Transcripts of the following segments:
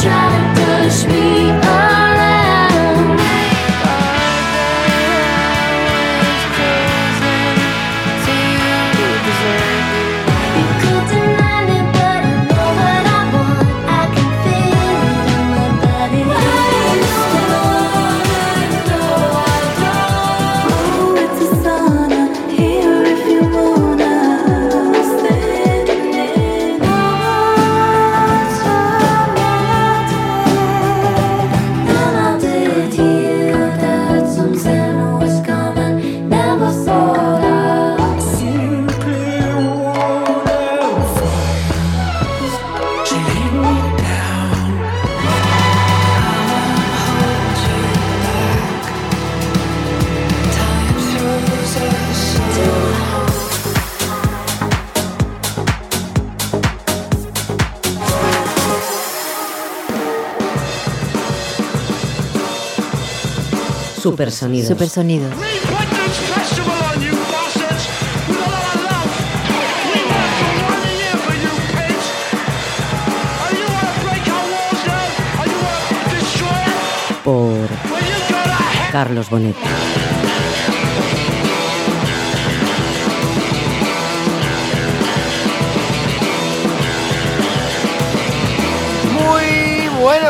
try to push me up. Supersonidos. Supersonidos. Por Carlos Bonet.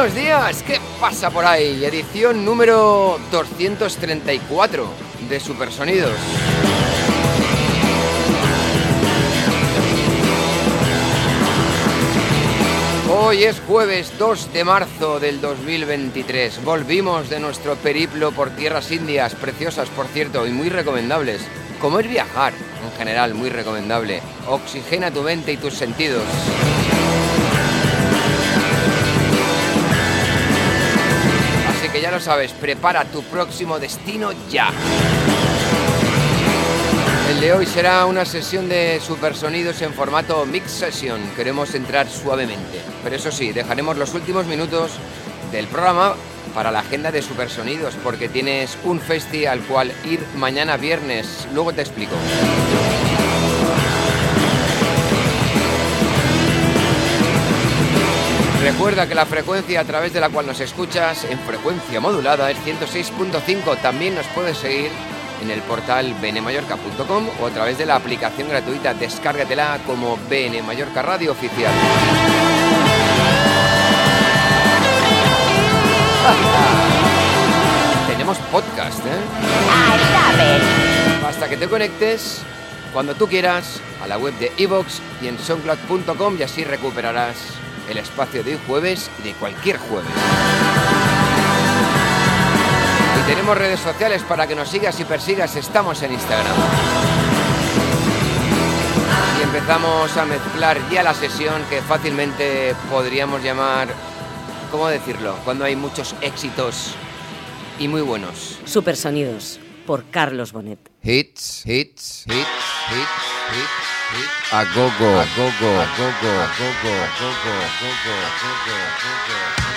Buenos días, ¿qué pasa por ahí? Edición número 234 de Supersonidos. Hoy es jueves 2 de marzo del 2023. Volvimos de nuestro periplo por tierras indias, preciosas por cierto y muy recomendables. Como es viajar, en general muy recomendable. Oxigena tu mente y tus sentidos. Lo sabes, prepara tu próximo destino ya. El de hoy será una sesión de supersonidos en formato mix session. Queremos entrar suavemente. Pero eso sí, dejaremos los últimos minutos del programa para la agenda de supersonidos, porque tienes un festi al cual ir mañana viernes. Luego te explico. Recuerda que la frecuencia a través de la cual nos escuchas en frecuencia modulada es 106.5. También nos puedes seguir en el portal bnmallorca.com o a través de la aplicación gratuita. Descárgatela como BN Mallorca Radio Oficial. Tenemos podcast, ¿eh? Basta que te conectes cuando tú quieras a la web de iVoox y en soundcloud.com y así recuperarás el espacio de jueves y de cualquier jueves. Y tenemos redes sociales para que nos sigas y persigas. Estamos en Instagram. Y empezamos a mezclar ya la sesión que fácilmente podríamos llamar, ¿cómo decirlo? Cuando hay muchos éxitos y muy buenos. Supersonidos. Por Carlos Bonet. Hits, hits, hits, hits, hits, hits. A gogo, a gogo, a gogo, a gogo, a gogo, a gogo, a gogo, a gogo.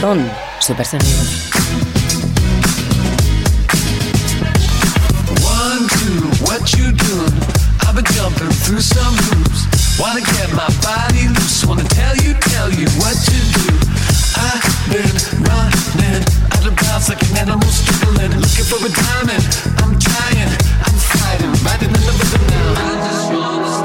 Son super sonidos. One, two, what you doing? I've been jumping through some hoops. Wanna get my body loose. Wanna tell you, tell you what to do. I've been running out of bounds like an animal struggling. Looking for a diamond. I'm trying, I'm fighting, riding in the rhythm now. I just wanna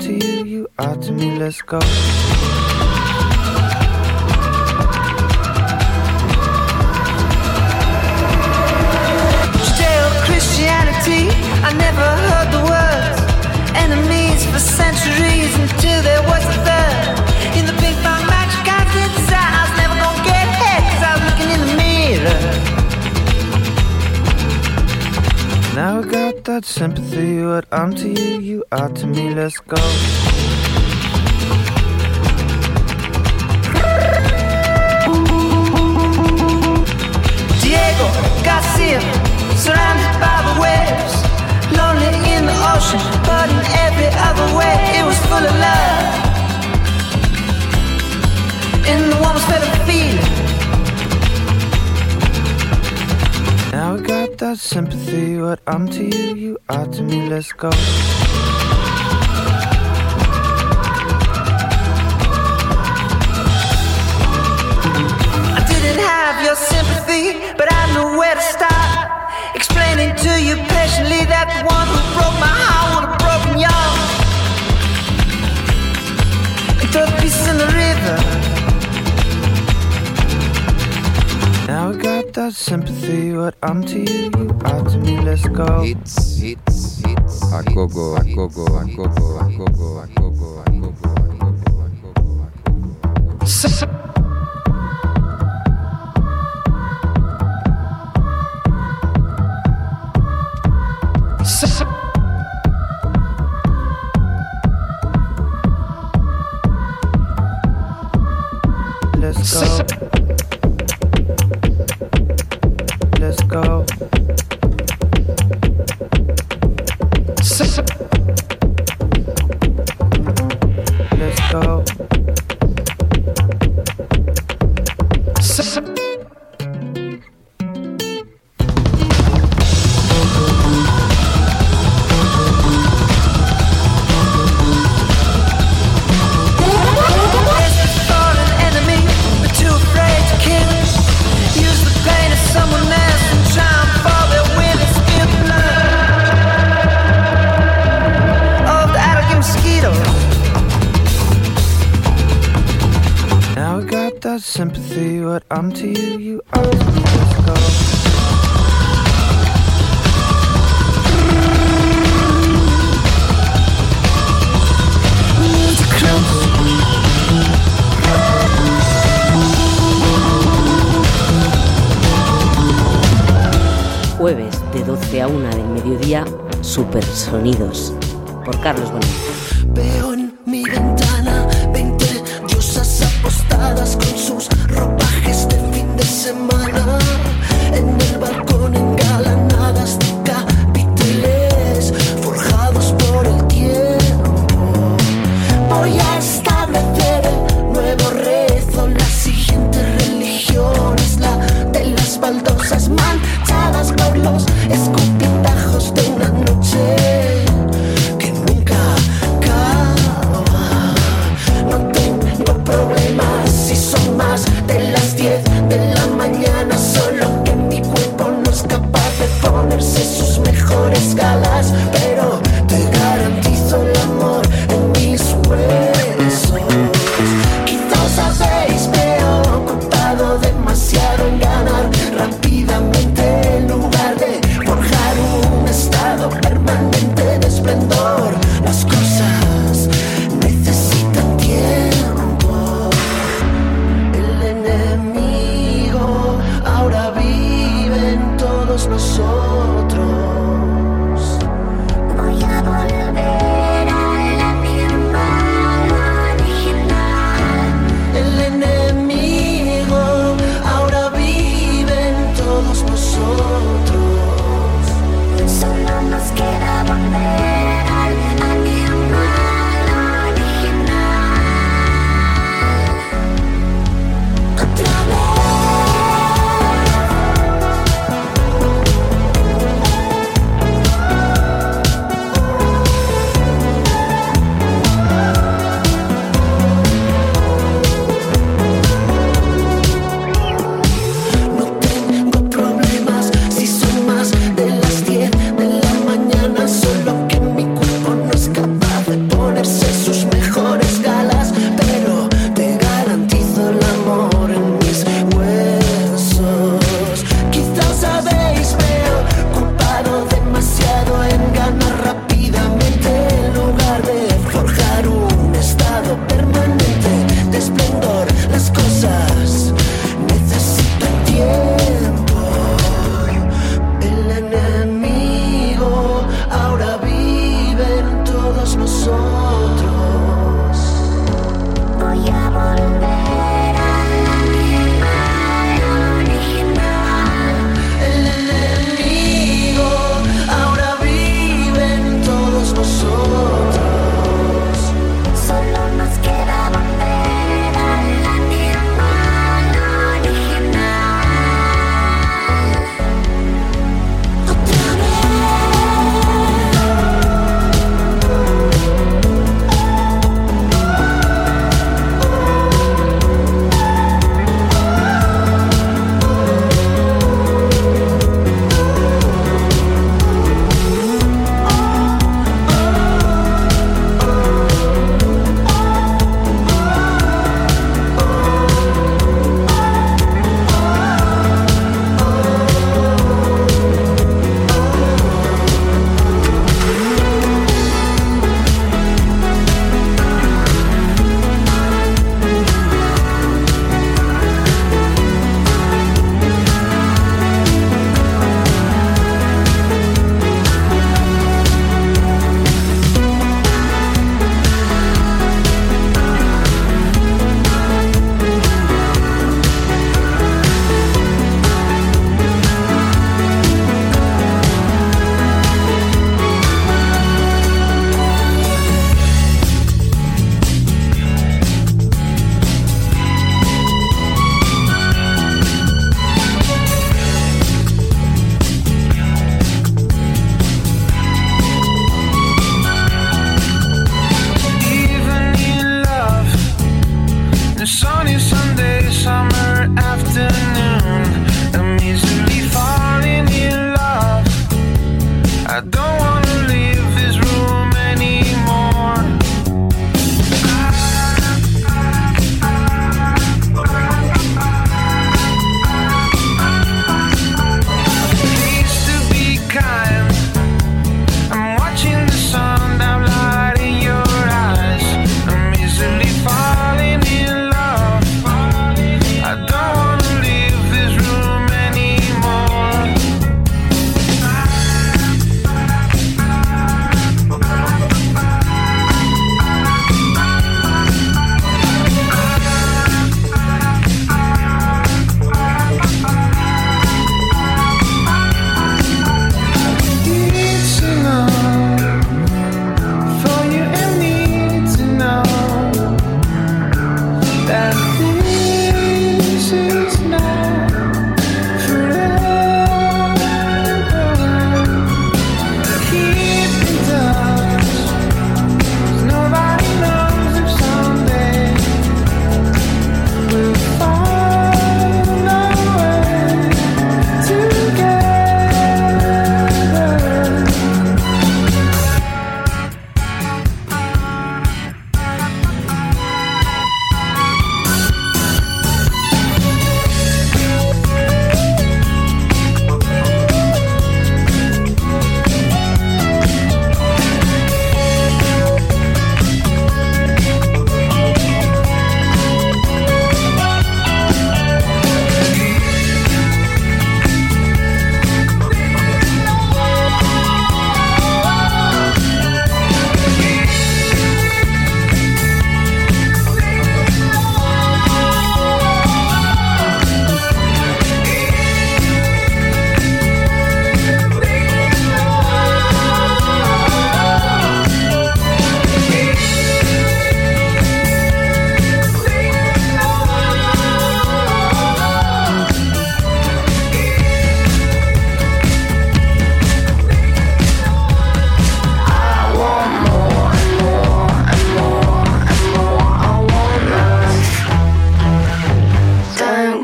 To you, you are to me. Let's go. Sympathy. What I'm to you, you are to me. Let's go. Diego Garcia, surrounded by the waves, lonely in the ocean, but in every other way it was full of love. In the warmest feather feeling. Now I got that sympathy. What I'm to you, you are to me. Let's go. I didn't have your sympathy, but I knew where to start. Explaining to you patiently that the one who broke my that sympathy. What I'm to you, you are to me. Let's go. Hits, hits, hits. A gogo, a gogo, a gogo, a gogo, a gogo, a gogo, a gogo, a gogo. Let's por escalas.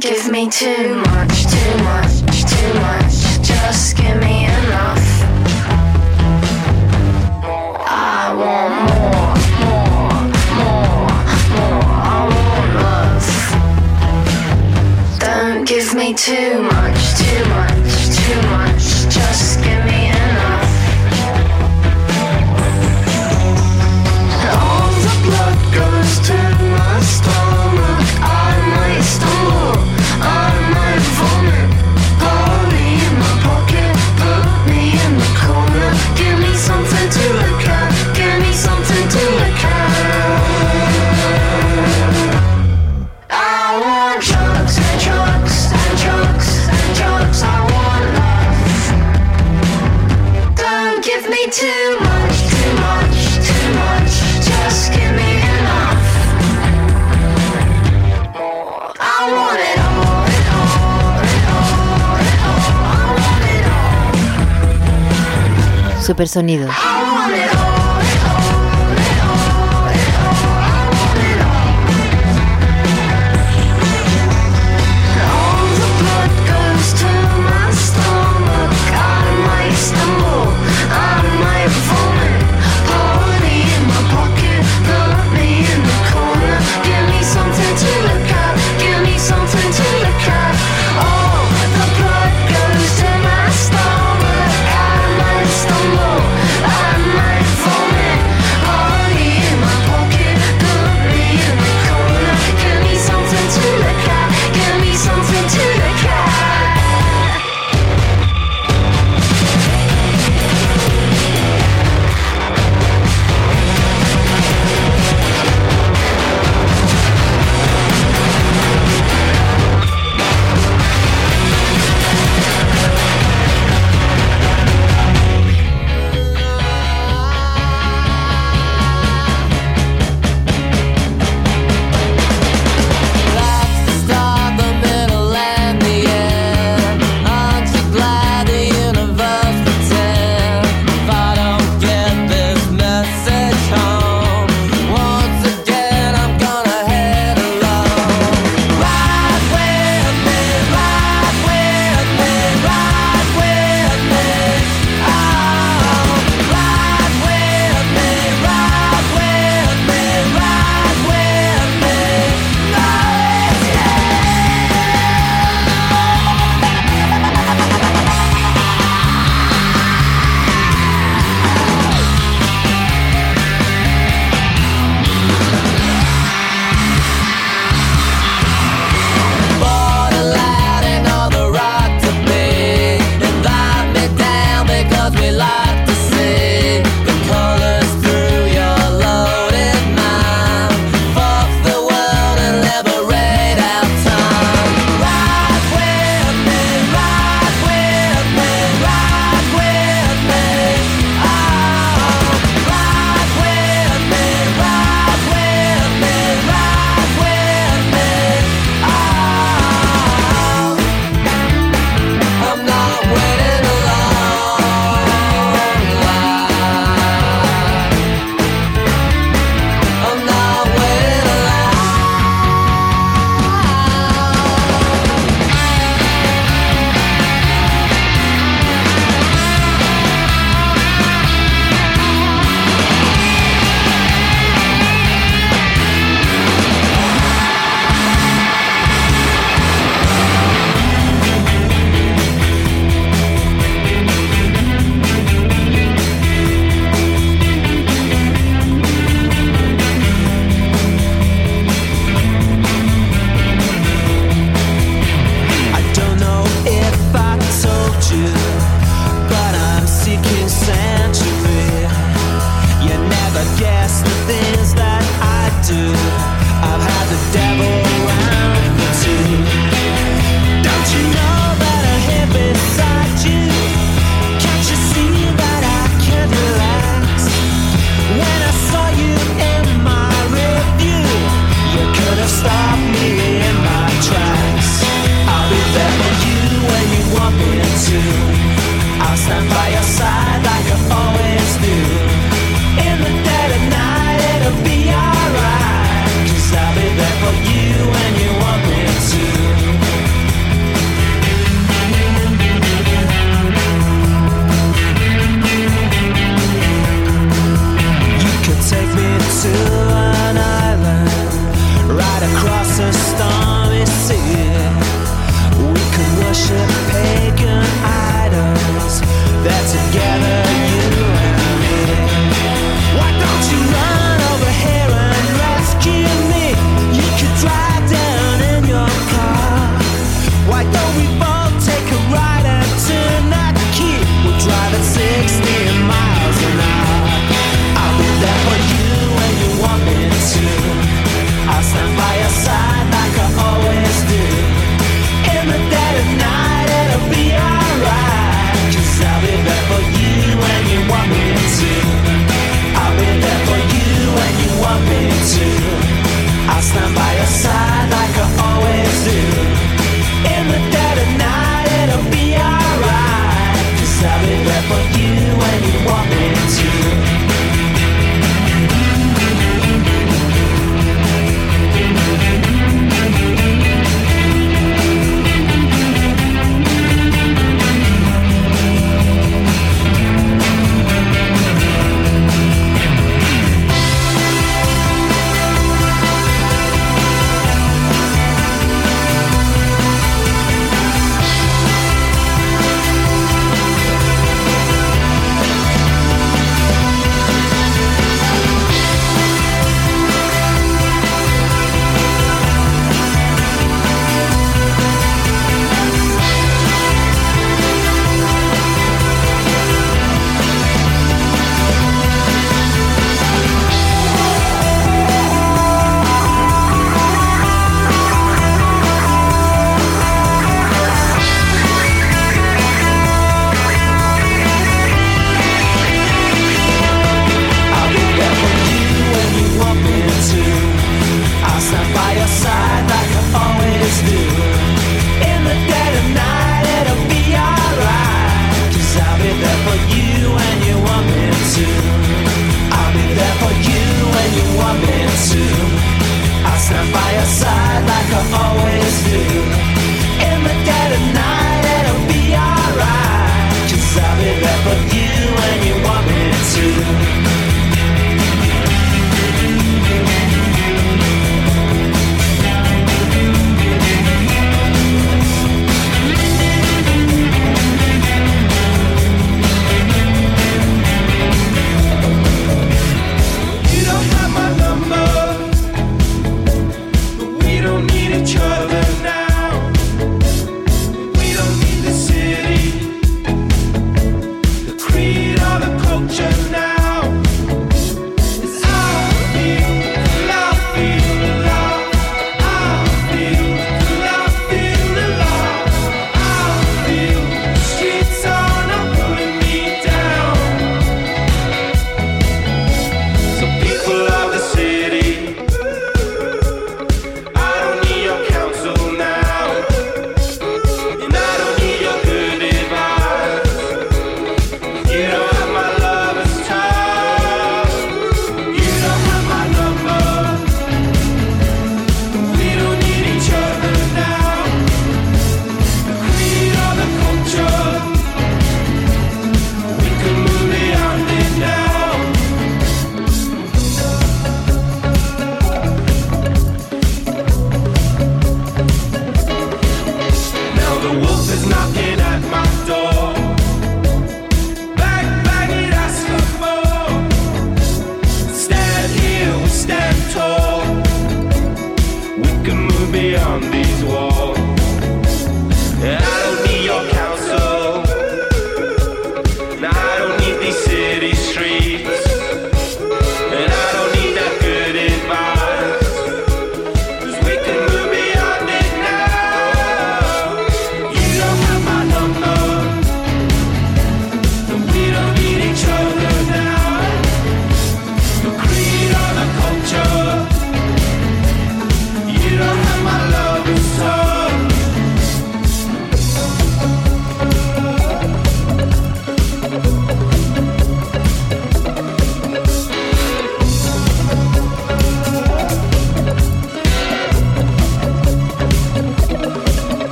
give me too much, too much, too much. Just give me enough. I want more, more, more, more. I want love. Don't give me too much. Supersonidos.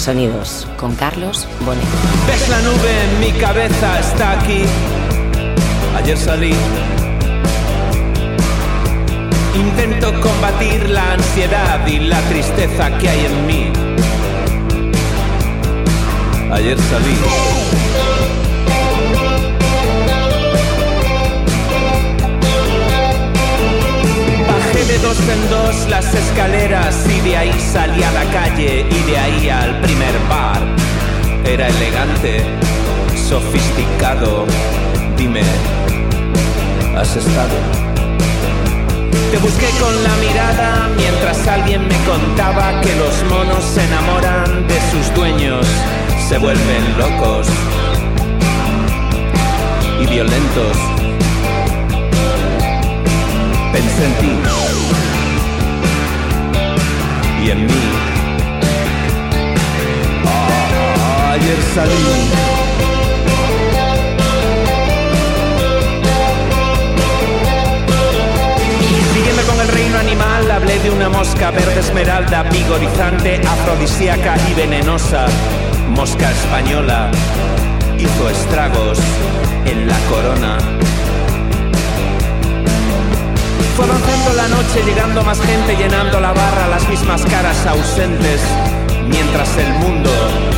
Supersonidos con Carlos Bonet. Ves la nube en mi cabeza, está aquí. Ayer salí. Intento combatir la ansiedad y la tristeza que hay en mí. Ayer salí. De dos en dos las escaleras y de ahí salí a la calle y de ahí al primer bar. Era elegante, sofisticado. Dime, ¿has estado? Te busqué con la mirada mientras alguien me contaba que los monos se enamoran de sus dueños, se vuelven locos y violentos. Pensé en ti y en mí. Ayer salí. Con el reino animal, hablé de una mosca verde esmeralda, vigorizante, afrodisíaca y venenosa. Mosca española hizo estragos en la corona. Fue avanzando la noche, llegando más gente, llenando la barra, las mismas caras ausentes, mientras el mundo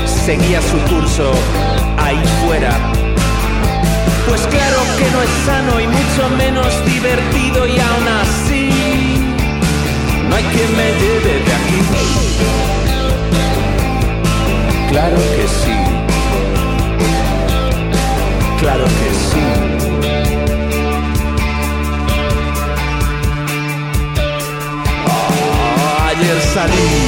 seguía su curso ahí fuera. Pues claro que no es sano y mucho menos divertido y aún así no hay quien me lleve de aquí. Claro que sí. Claro que sí. Salí.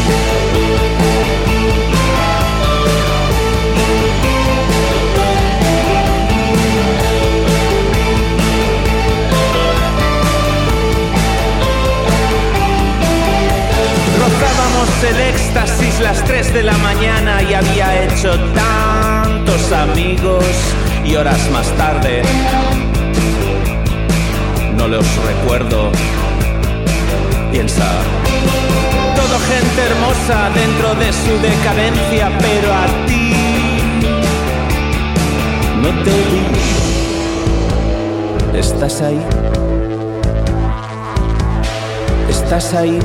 El éxtasis las 3 de la mañana y había hecho tantos amigos y horas más tarde no los recuerdo. Piensa, gente hermosa dentro de su decadencia, pero a ti no te vi. ¿Estás ahí? ¿Estás ahí?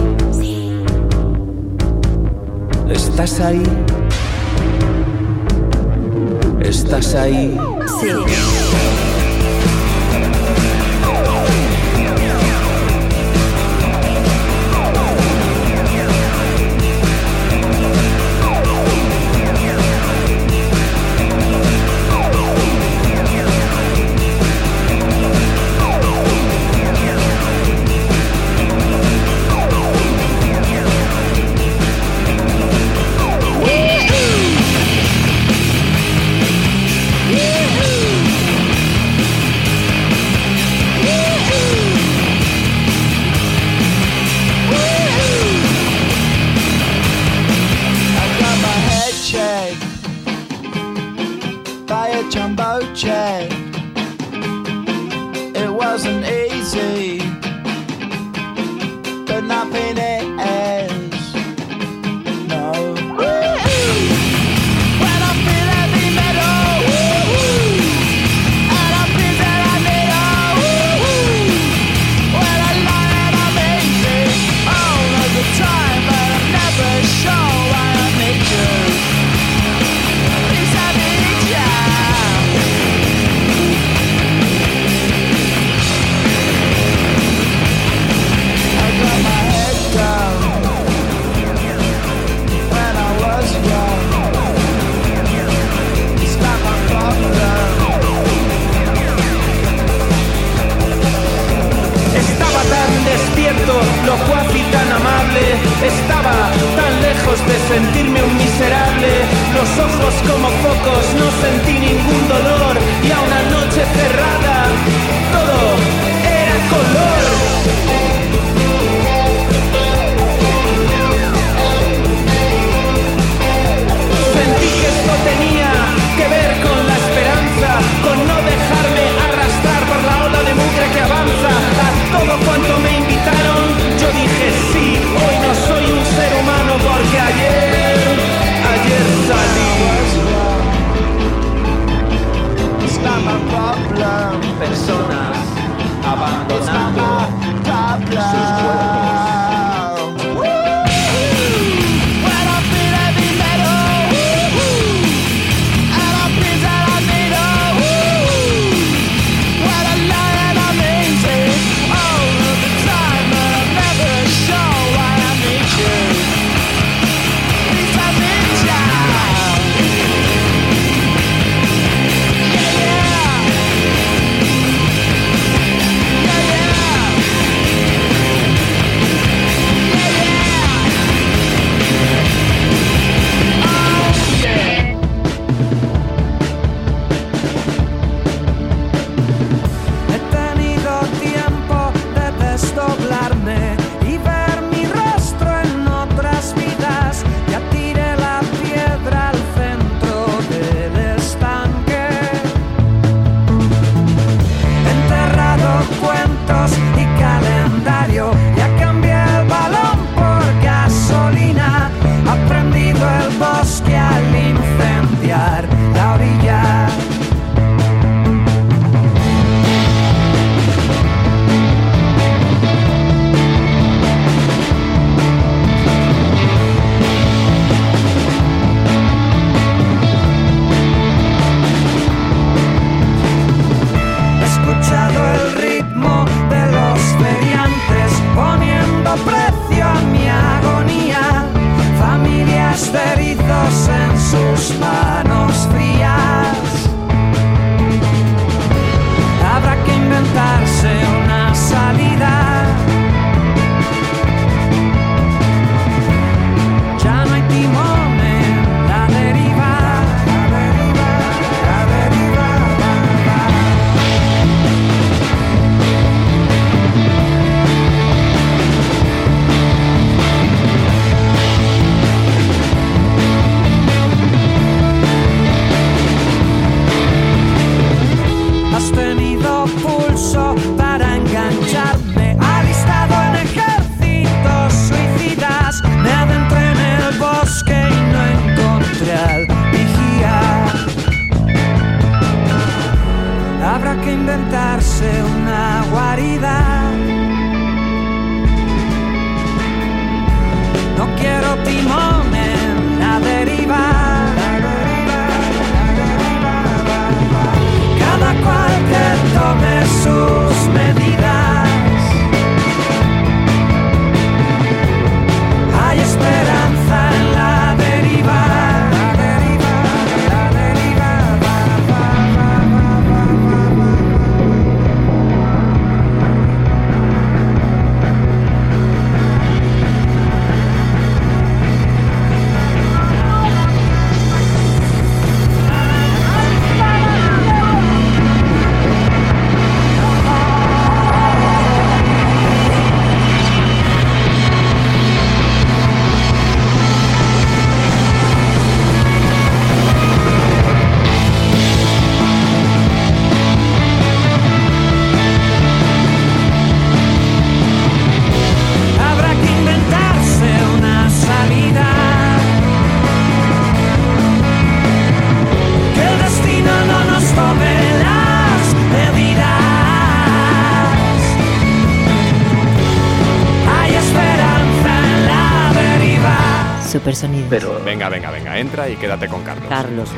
¿Estás ahí? ¿Estás ahí? I quédate con Carlos. Carlos.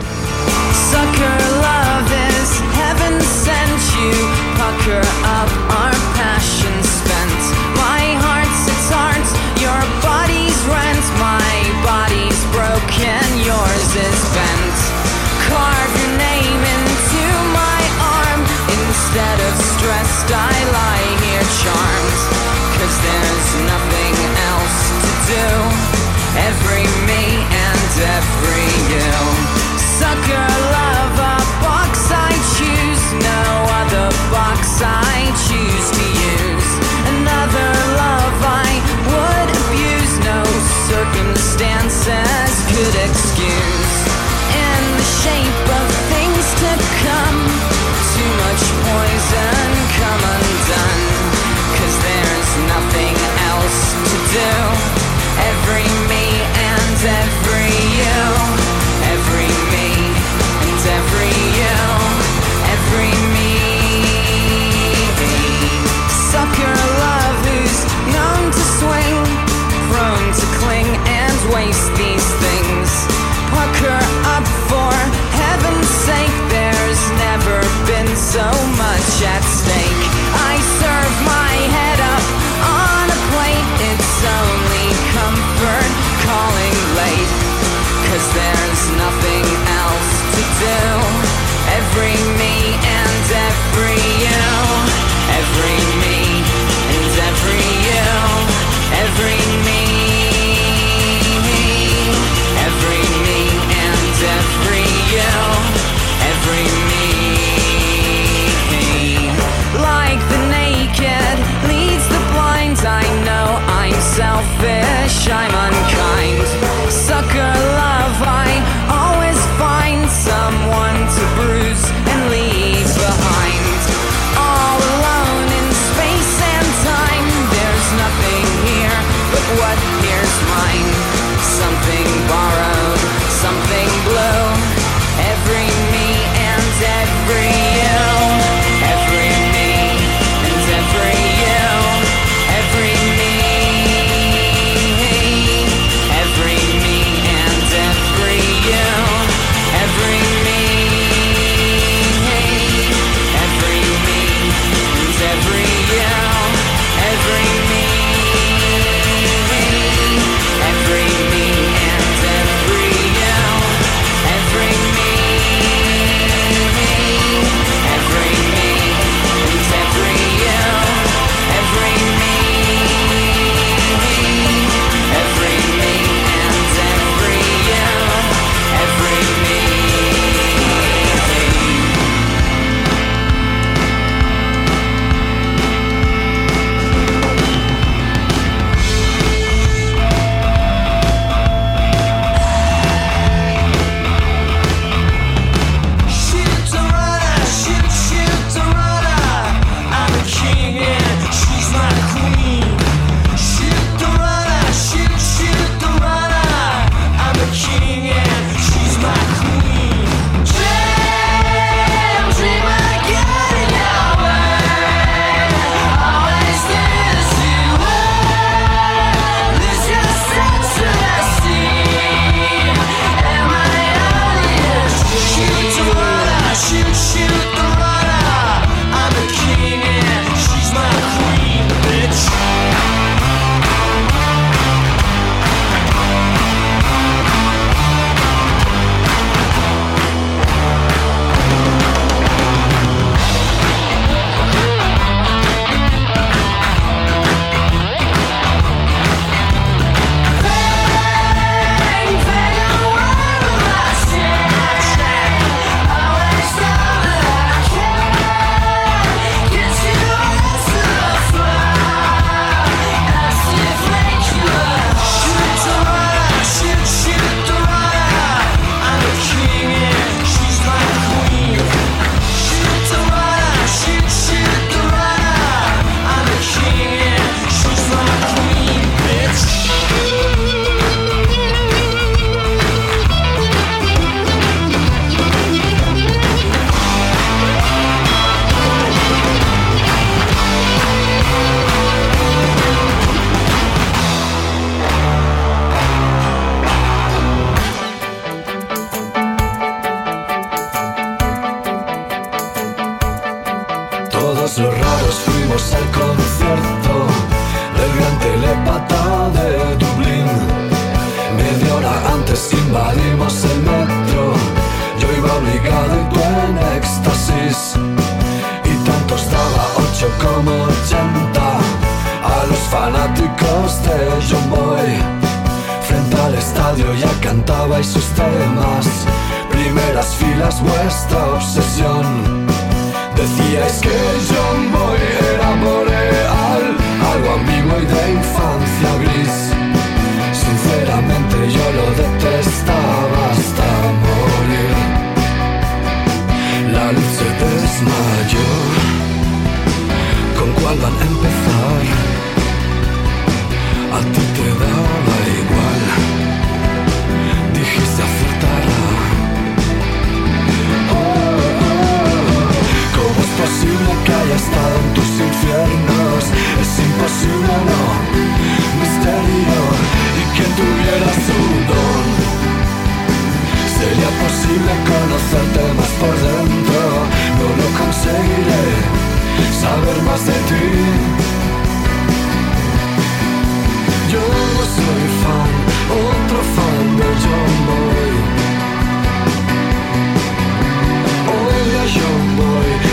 Los raros fuimos al concierto del gran telepata de Dublín. Media hora antes invadimos el metro. Yo iba obligado y tú en éxtasis. Y tanto estaba 8 como 80 a los fanáticos de John Boy. Frente al estadio ya cantabais sus temas. Primeras filas, vuestra obsesión. Decíais que John Boy era boreal, algo ambiguo y de infancia gris. Sinceramente yo lo detestaba hasta morir. La luz se desmayó. ¿Con cuál van a empezar? A ti te daba igual. Dijiste acertará. imposible que haya estado en tus infiernos. Es imposible, no, misterio. Y que tuvieras un don. Sería posible conocerte más por dentro. No lo conseguiré, saber más de ti. Yo no soy fan, otro fan de John Boy. Hoy de John Boy.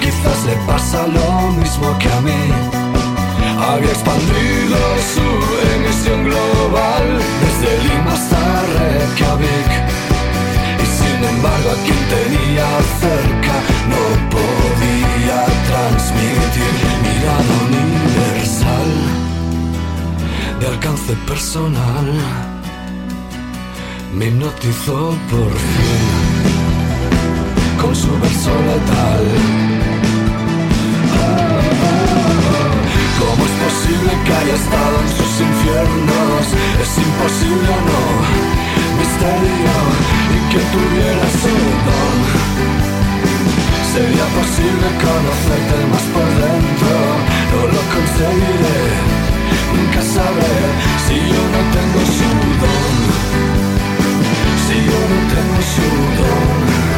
Quizás le pasa lo mismo que a mí. Había expandido su emisión global desde Lima hasta Reykjavik. Y sin embargo a quien tenía cerca no podía transmitir mirada universal de alcance personal. Me hipnotizó por fin con su verso letal. ¿Cómo es posible que haya estado en sus infiernos? Es imposible o no, misterio, y que tuviera su don. Sería posible conocerte más por dentro, no lo conseguiré, nunca sabré si yo no tengo su don. Si yo no tengo su don.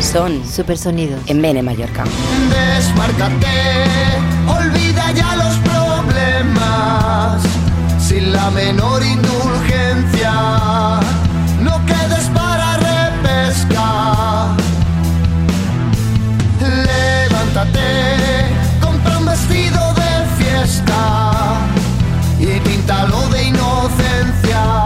Son Supersonidos. en Bene Mallorca. Desmárcate, olvida ya los problemas, sin la menor indulgencia, no quedes para repesca. Levántate, compra un vestido de fiesta y píntalo de inocencia,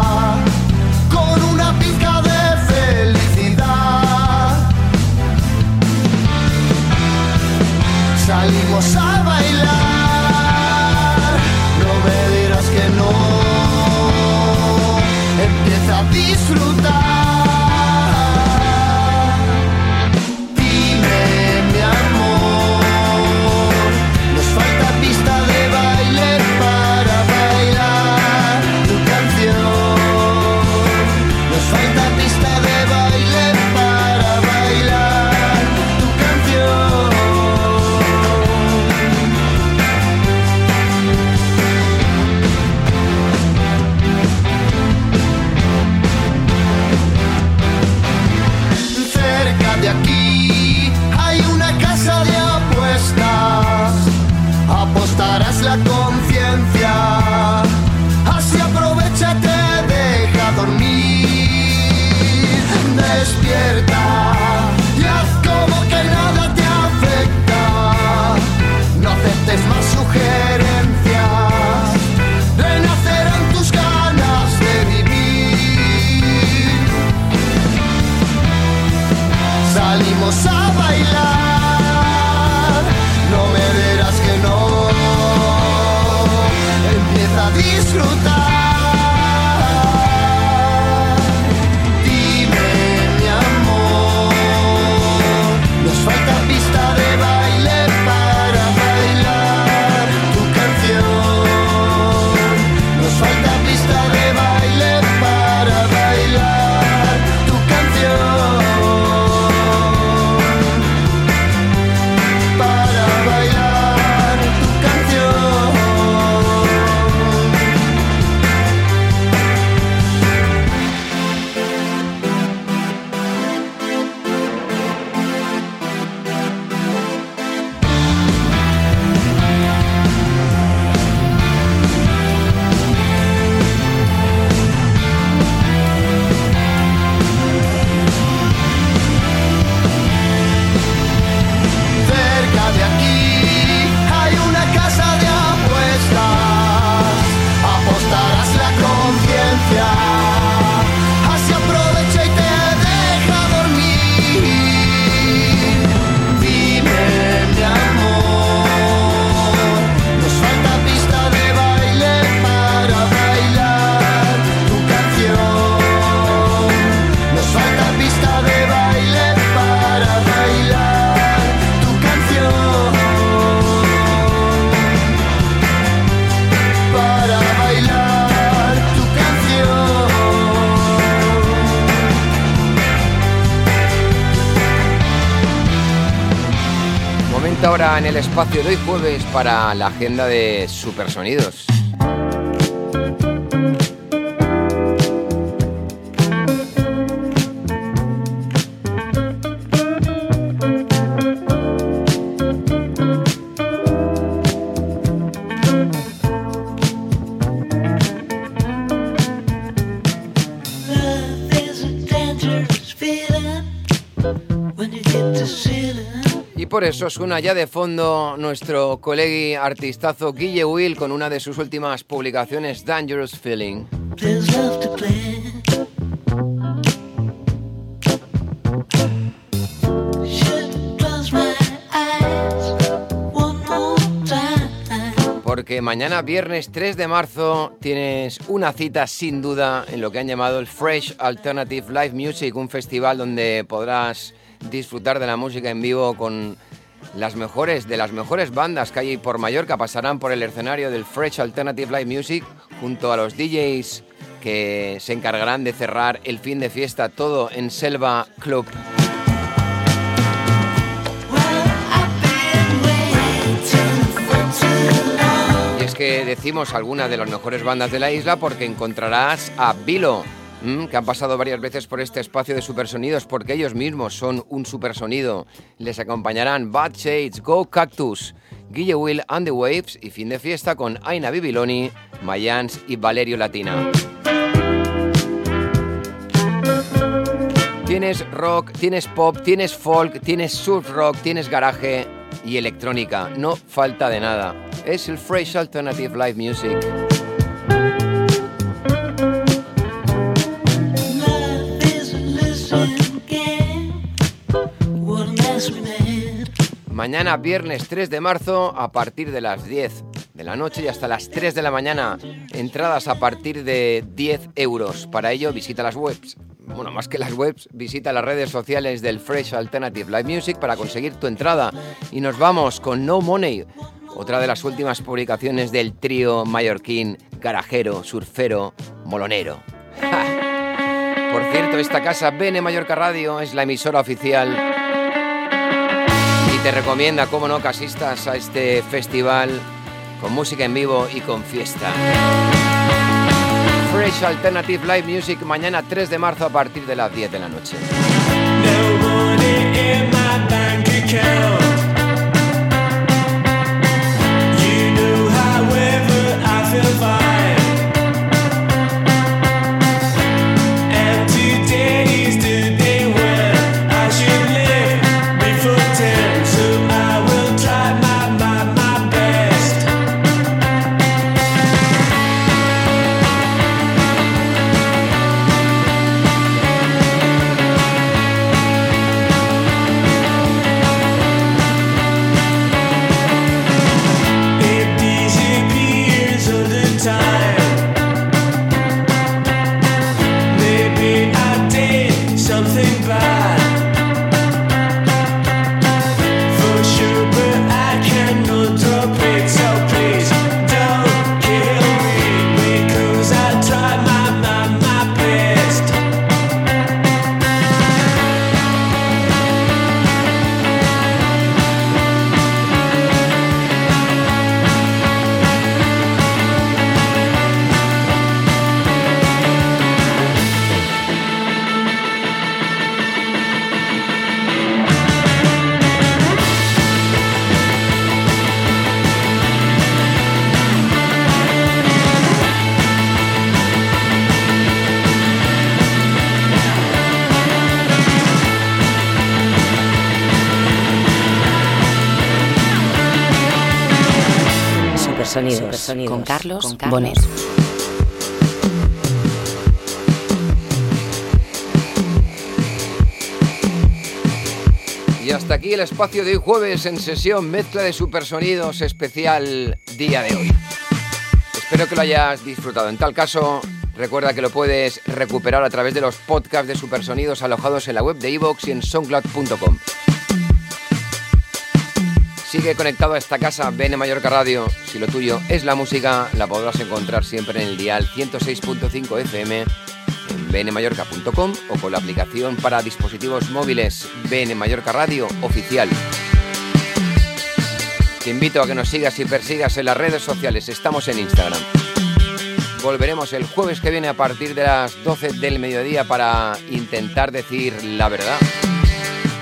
espacio de hoy jueves para la agenda de Supersonidos. Eso suena ya de fondo nuestro colegui artistazo Guille Will con una de sus últimas publicaciones, Dangerous Feeling. Porque mañana, viernes 3 de marzo, tienes una cita sin duda en lo que han llamado el Fresh Alternative Live Music, un festival donde podrás disfrutar de la música en vivo con las mejores, de las mejores bandas que hay por Mallorca. Pasarán por el escenario del Fresh Alternative Live Music junto a los DJs que se encargarán de cerrar el fin de fiesta todo en Selva Club. Y es que decimos algunas de las mejores bandas de la isla porque encontrarás a Vilo, que han pasado varias veces por este espacio de supersonidos porque ellos mismos son un supersonido. Les acompañarán Bad Shades, Go Cactus, Guille Will and the Waves y fin de fiesta con Aina Bibiloni, Mayans y Valerio Latina. Tienes rock, tienes pop, tienes folk, tienes surf rock, tienes garaje y electrónica. No falta de nada. Es el Fresh Alternative Live Music. Mañana, viernes 3 de marzo, a partir de las 10 de la noche y hasta las 3 de la mañana. Entradas a partir de 10 euros. Para ello, visita las webs. Bueno, más que las webs, visita las redes sociales del Fresh Alternative Live Music para conseguir tu entrada. Y nos vamos con No Money, otra de las últimas publicaciones del trío mallorquín, garajero, surfero, molonero. Por cierto, esta casa, Bene Mallorca Radio, es la emisora oficial te recomienda, como no, que asistas a este festival con música en vivo y con fiesta. Fresh Alternative Live Music mañana 3 de marzo a partir de las 10 de la noche. Espacio de hoy jueves en sesión mezcla de supersonidos especial día de hoy. Espero que lo hayas disfrutado. En tal caso, recuerda que lo puedes recuperar a través de los podcasts de supersonidos alojados en la web de iVoox y en soundcloud.com. Sigue conectado a esta casa, Bene Mallorca Radio. Si lo tuyo es la música, la podrás encontrar siempre en el dial 106.5 FM en bnmallorca.com o con la aplicación para dispositivos móviles BN Mallorca Radio Oficial. Te invito a que nos sigas y persigas en las redes sociales, estamos en Instagram. Volveremos el jueves que viene a partir de las 12 del mediodía para intentar decir la verdad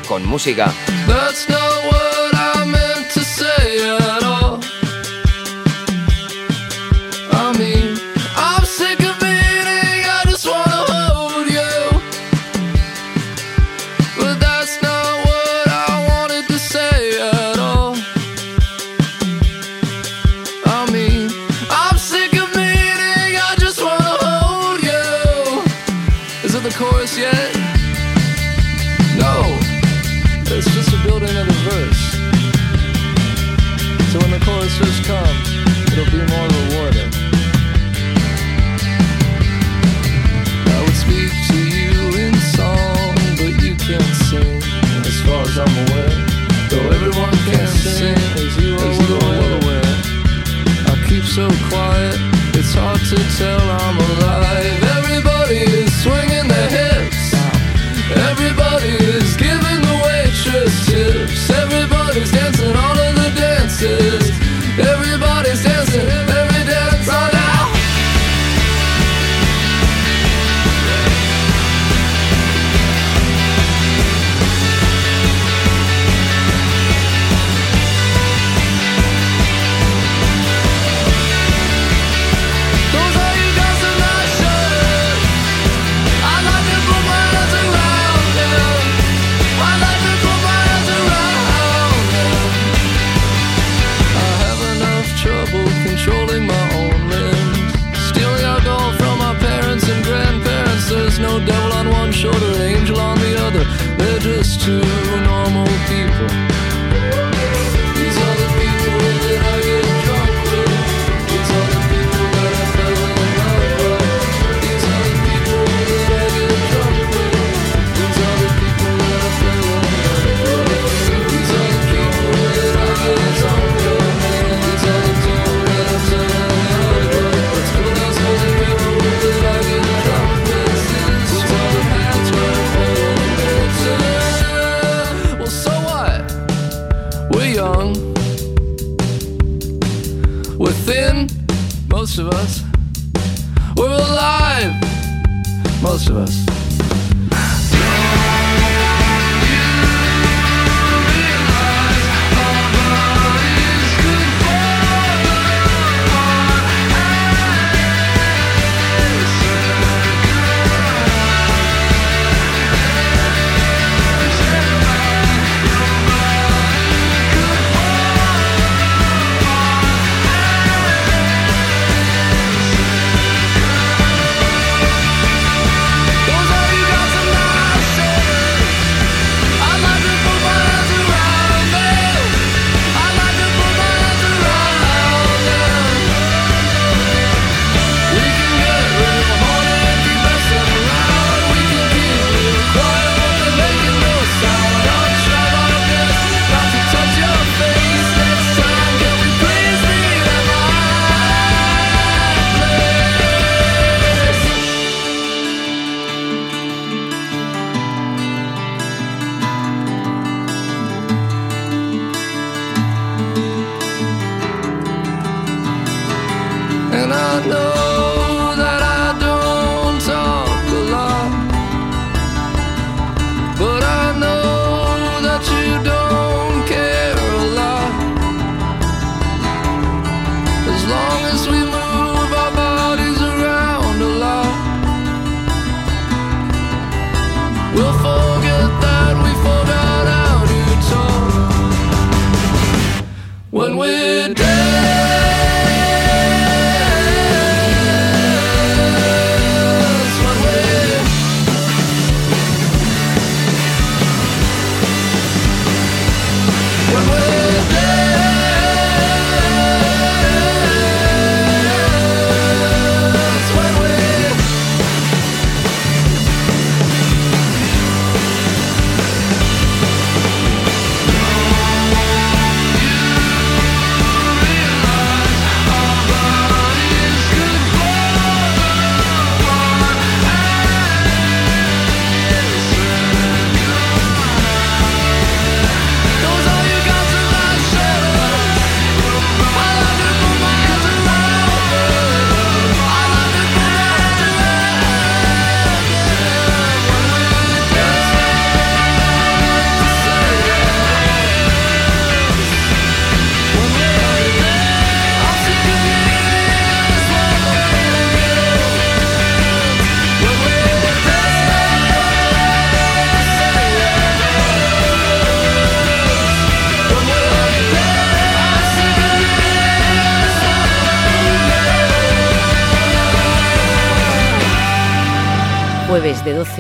con música.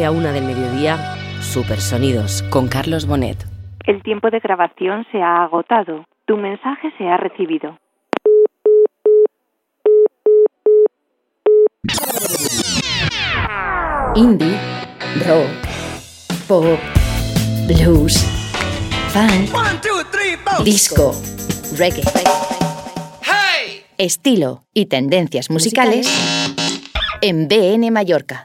A 1 del mediodía, Supersonidos con Carlos Bonet. El tiempo de grabación se ha agotado. Tu mensaje se ha recibido. Indie, rock, pop, blues, funk, disco, reggae. Estilo y tendencias musicales en BN Mallorca.